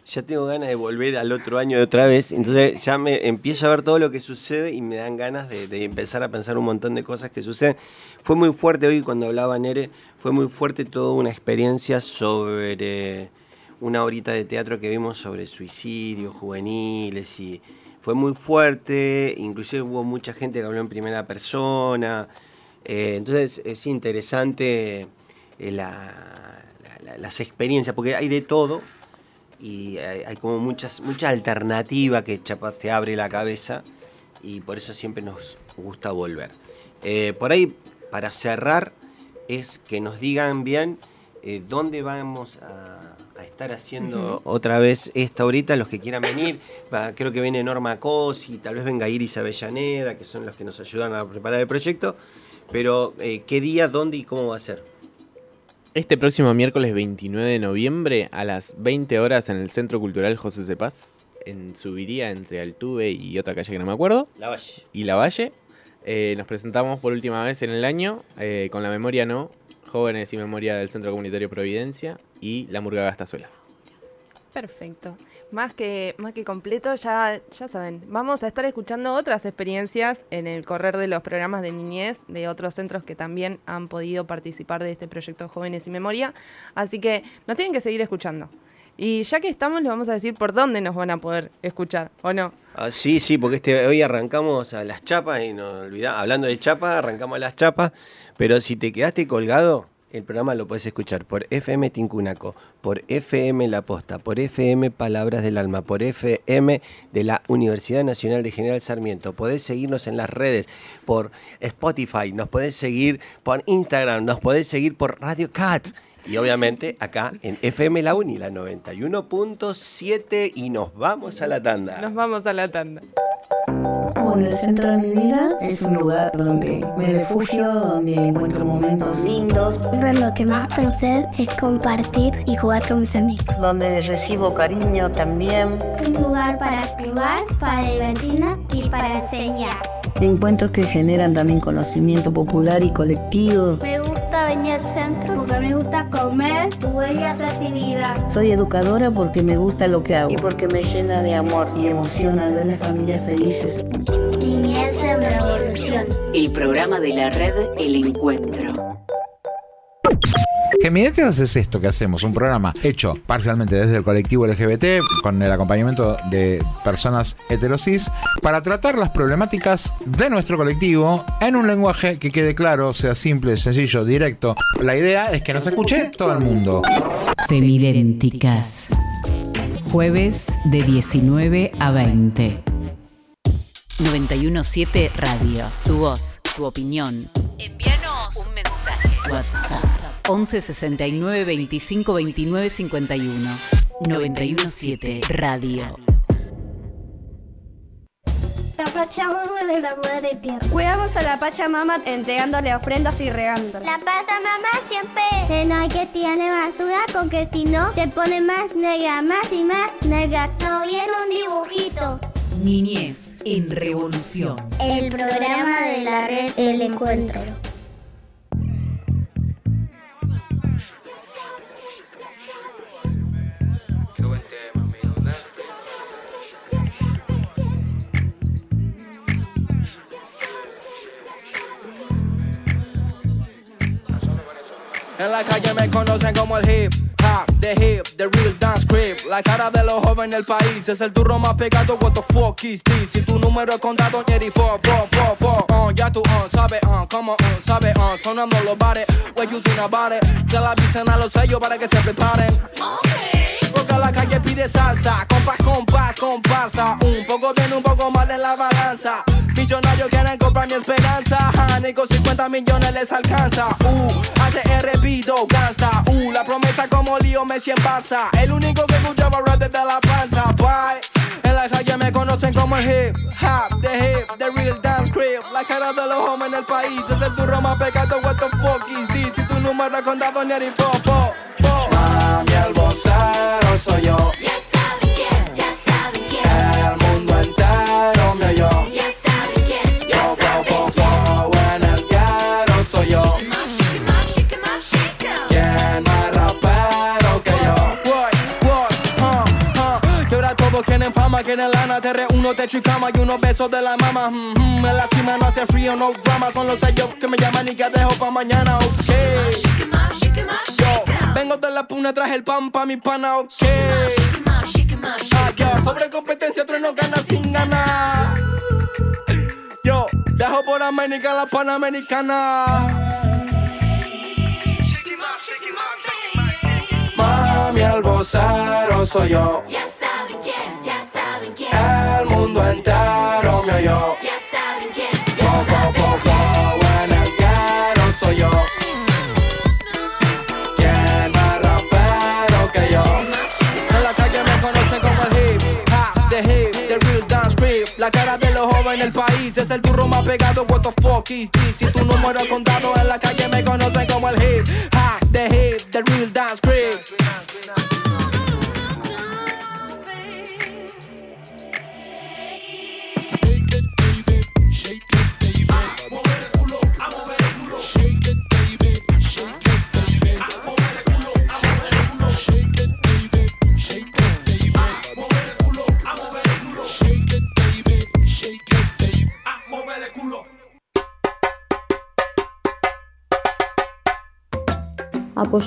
ya tengo ganas de volver al otro año de otra vez. Entonces ya me empiezo a ver todo lo que sucede y me dan ganas de, empezar a pensar un montón de cosas que suceden. Fue muy fuerte hoy cuando hablaba Nere, fue muy fuerte toda una experiencia sobre una horita de teatro que vimos sobre suicidios juveniles y fue muy fuerte, inclusive hubo mucha gente que habló en primera persona. Eh, entonces es interesante eh, las experiencias, porque hay de todo y hay, como muchas, mucha alternativa que te abre la cabeza y por eso siempre nos gusta volver. Eh, por ahí, para cerrar, es que nos digan bien eh, dónde vamos a, estar haciendo otra vez esta ahorita, los que quieran venir. creo que viene Norma Cosi, tal vez venga Iris Avellaneda, que son los que nos ayudan a preparar el proyecto. Pero, eh, ¿qué día, dónde y cómo va a ser? Este próximo miércoles 29 de noviembre a las 20 horas en el Centro Cultural José de Paz, en Subiría entre Altuve y otra calle que no me acuerdo. La Valle. Y La Valle. Eh, nos presentamos por última vez en el año eh, con la memoria no, jóvenes y memoria del Centro Comunitario Providencia y la Murga Gastazuelas. Perfecto. Más que, más que completo, ya, ya saben, vamos a estar escuchando otras experiencias en el correr de los programas de niñez de otros centros que también han podido participar de este proyecto Jóvenes y Memoria. Así que nos tienen que seguir escuchando. Y ya que estamos, les vamos a decir por dónde nos van a poder escuchar, ¿o no? Ah, sí, sí, porque este, hoy arrancamos a las chapas y nos olvidamos, hablando de chapas, arrancamos a las chapas, pero si te quedaste colgado, el programa lo puedes escuchar por FM Tincunaco, por FM La Posta, por FM Palabras del Alma, por FM de la Universidad Nacional de General Sarmiento. Podés seguirnos en las redes por Spotify, nos podés seguir por Instagram, nos podés seguir por Radio Cat. Y obviamente acá en FM La Uni, la 91.7 y nos vamos a la tanda. Nos vamos a la tanda. en el centro de mi vida. Es un lugar donde me refugio, donde encuentro momentos lindos. Pero lo que más pensé es compartir y jugar con mis amigos. Donde recibo cariño también. Un lugar para jugar, para divertirnos y para enseñar. Encuentros que generan también conocimiento popular y colectivo. Me gusta venir al centro porque me gusta comer, jugar y hacer actividades. Soy educadora porque me gusta lo que hago y porque me llena de amor y emoción al ver las familias felices. Niñez en Revolución. El programa de la red El Encuentro. Geminéticas es esto que hacemos, un programa hecho parcialmente desde el colectivo LGBT, con el acompañamiento de personas heterosis, para tratar las problemáticas de nuestro colectivo en un lenguaje que quede claro, sea simple, sencillo, directo. La idea es que nos escuche todo el mundo. Femidénticas. Jueves de 19 a 20. 917 Radio. Tu voz, tu opinión. Envíanos un mensaje. WhatsApp 11 69 25 29 51. 917 Radio. La Pachamama de la Madre Tierra. Cuidamos a la Pachamama entregándole ofrendas y regándola. La Pachamama siempre se no hay que tiene basura porque si no se pone más negra, más y más negra. No viene un dibujito. Niñez en Revolución. El programa de la red El Encuentro. En la calle me conocen como el hip hop, the hip, the real dance creep. La cara de los jóvenes del país es el turro más pegado. What the fuck is this? Número es condado, Jerry, four, four, four, four. Uh, ya tú, uh, sabes, uh, como, uh, sabes, uh, sonando los bares. What you think about it? Que la avisen a los sellos para que se preparen. Porque la calle pide salsa, compás, compás, comparsa. Un poco bien, un poco mal en la balanza. Millonarios quieren comprar mi esperanza. Honey, con 50 millones les alcanza. Uh, ATR Vido, gangsta. Uh, la promesa como lío Messi en Barça. El único que escuchaba rap desde la panza. Bye. La calle me conocen como el hip hop, the hip, the real dance crib. La cara de los hombres en el país es el turro más pecado. What the fuck is this? Si tu número es condado, ni el fo, fo, fo. Mami, el vocero soy yo. Quieren lana Te reúno, techo y cama y unos besos de la mama. Mm, mm, En la cima no hace frío, no drama. Son los sellos que me llaman y que dejo pa' mañana, ok. Yo, vengo de la puna, traje el pan pa' mi pana, ok. Ah, yo, pobre competencia, tres no gana sin ganar. Yo, viajo por América, la panamericana. Mami, el vocero soy yo. Mundo entero me oyó. Ya saben quién, Fo, fo, fo, fo, en el ghetto soy yo. ¿Quién más rapero que yo? En la calle me conocen como el hip hop, the hip, the real dance creep. La cara de los jóvenes en el país es el turro más pegado. What the fuck is this? Si tu número es contado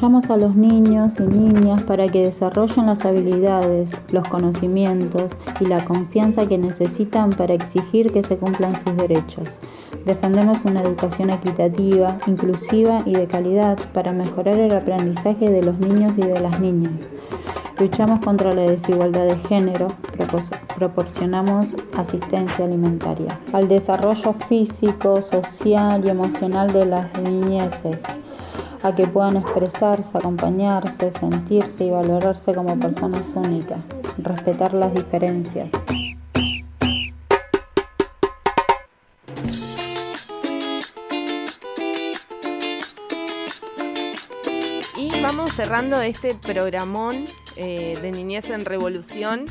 Apoyamos a los niños y niñas para que desarrollen las habilidades, los conocimientos y la confianza que necesitan para exigir que se cumplan sus derechos. Defendemos una educación equitativa, inclusiva y de calidad para mejorar el aprendizaje de los niños y de las niñas. Luchamos contra la desigualdad de género, proporcionamos asistencia alimentaria, al desarrollo físico, social y emocional de las niñeces, a que puedan expresarse, acompañarse, sentirse y valorarse como personas únicas, respetar las diferencias. Y vamos cerrando este programón eh, de Niñez en Revolución.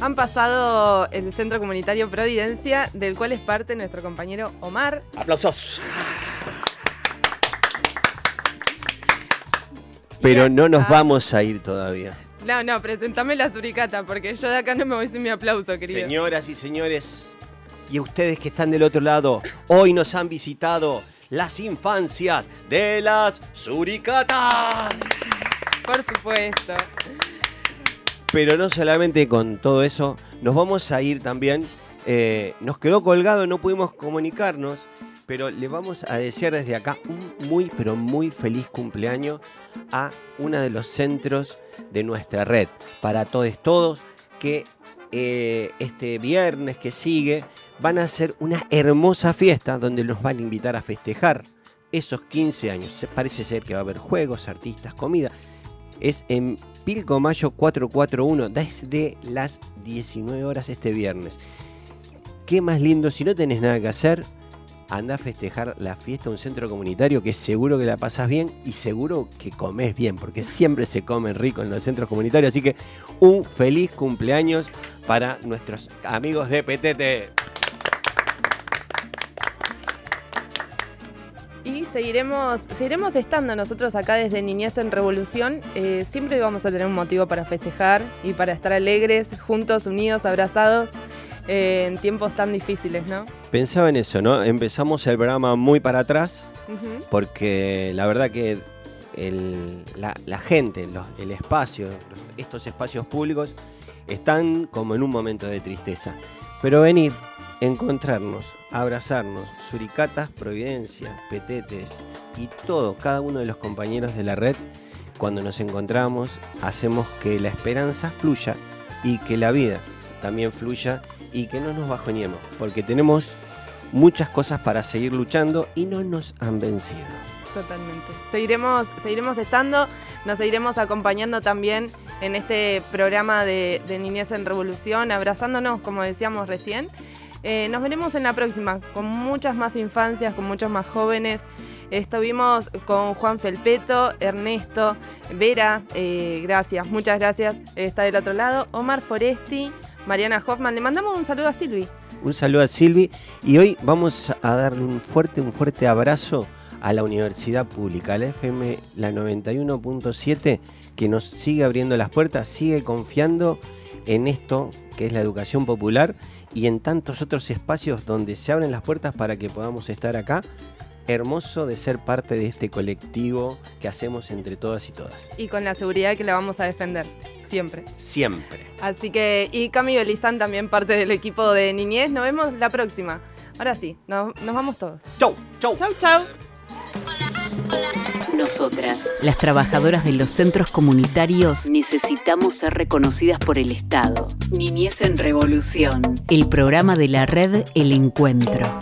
Han pasado el Centro Comunitario Providencia, del cual es parte nuestro compañero Omar. ¡Aplausos! Pero no nos vamos a ir todavía. No, no, presentame la suricata, porque yo de acá no me voy sin mi aplauso, querido. Señoras y señores, y ustedes que están del otro lado, hoy nos han visitado las infancias de las suricatas. Por supuesto. Pero no solamente con todo eso, nos vamos a ir también. eh, nos quedó colgado, no pudimos comunicarnos, pero le vamos a desear desde acá un muy, pero muy feliz cumpleaños a uno de los centros de nuestra red. Para todos, todos, que eh, este viernes que sigue van a hacer una hermosa fiesta donde nos van a invitar a festejar esos 15 años. Parece ser que va a haber juegos, artistas, comida. Es en Pilco Mayo 441, desde las 19 horas este viernes. Qué más lindo, si no tenés nada que hacer, anda a festejar la fiesta a un centro comunitario que seguro que la pasas bien y seguro que comes bien, porque siempre se come rico en los centros comunitarios. Así que un feliz cumpleaños para nuestros amigos de PTT. Y seguiremos, seguiremos estando nosotros acá desde Niñez en Revolución. Eh, siempre vamos a tener un motivo para festejar y para estar alegres, juntos, unidos, abrazados, eh, en tiempos tan difíciles, ¿no? Pensaba en eso, ¿no? Empezamos el programa muy para atrás, porque la verdad que el- la, la gente, los- el espacio, estos espacios públicos están como en un momento de tristeza. Pero venir, encontrarnos, abrazarnos, Suricatas, Providencia, Petetes y todo, cada uno de los compañeros de la red, cuando nos encontramos, hacemos que la esperanza fluya y que la vida también fluya y que no nos bajoñemos, porque tenemos muchas cosas para seguir luchando y no nos han vencido. Totalmente. Seguiremos, seguiremos estando, nos seguiremos acompañando también en este programa de, Niñez en Revolución, abrazándonos, como decíamos recién. Eh, nos veremos en la próxima, con muchas más infancias, con muchos más jóvenes. Estuvimos con Juan Felpeto, Ernesto, Vera, eh, gracias, muchas gracias. Está del otro lado, Omar Foresti, Mariana Hoffman. Le mandamos un saludo a Silvi. Un saludo a Silvi y hoy vamos a darle un fuerte, un fuerte abrazo a la Universidad Pública, a la FM la 91.7, que nos sigue abriendo las puertas, sigue confiando en esto que es la educación popular y en tantos otros espacios donde se abren las puertas para que podamos estar acá. Hermoso de ser parte de este colectivo que hacemos entre todas y todas. Y con la seguridad que la vamos a defender, siempre. Siempre. Así que, y Cami Belizán también parte del equipo de Niñez. Nos vemos la próxima. Ahora sí, nos, nos vamos todos. Chau, chau. Chau, chau. Nosotras, las trabajadoras de los centros comunitarios, necesitamos ser reconocidas por el Estado. Niñez en Revolución, el programa de la red El Encuentro.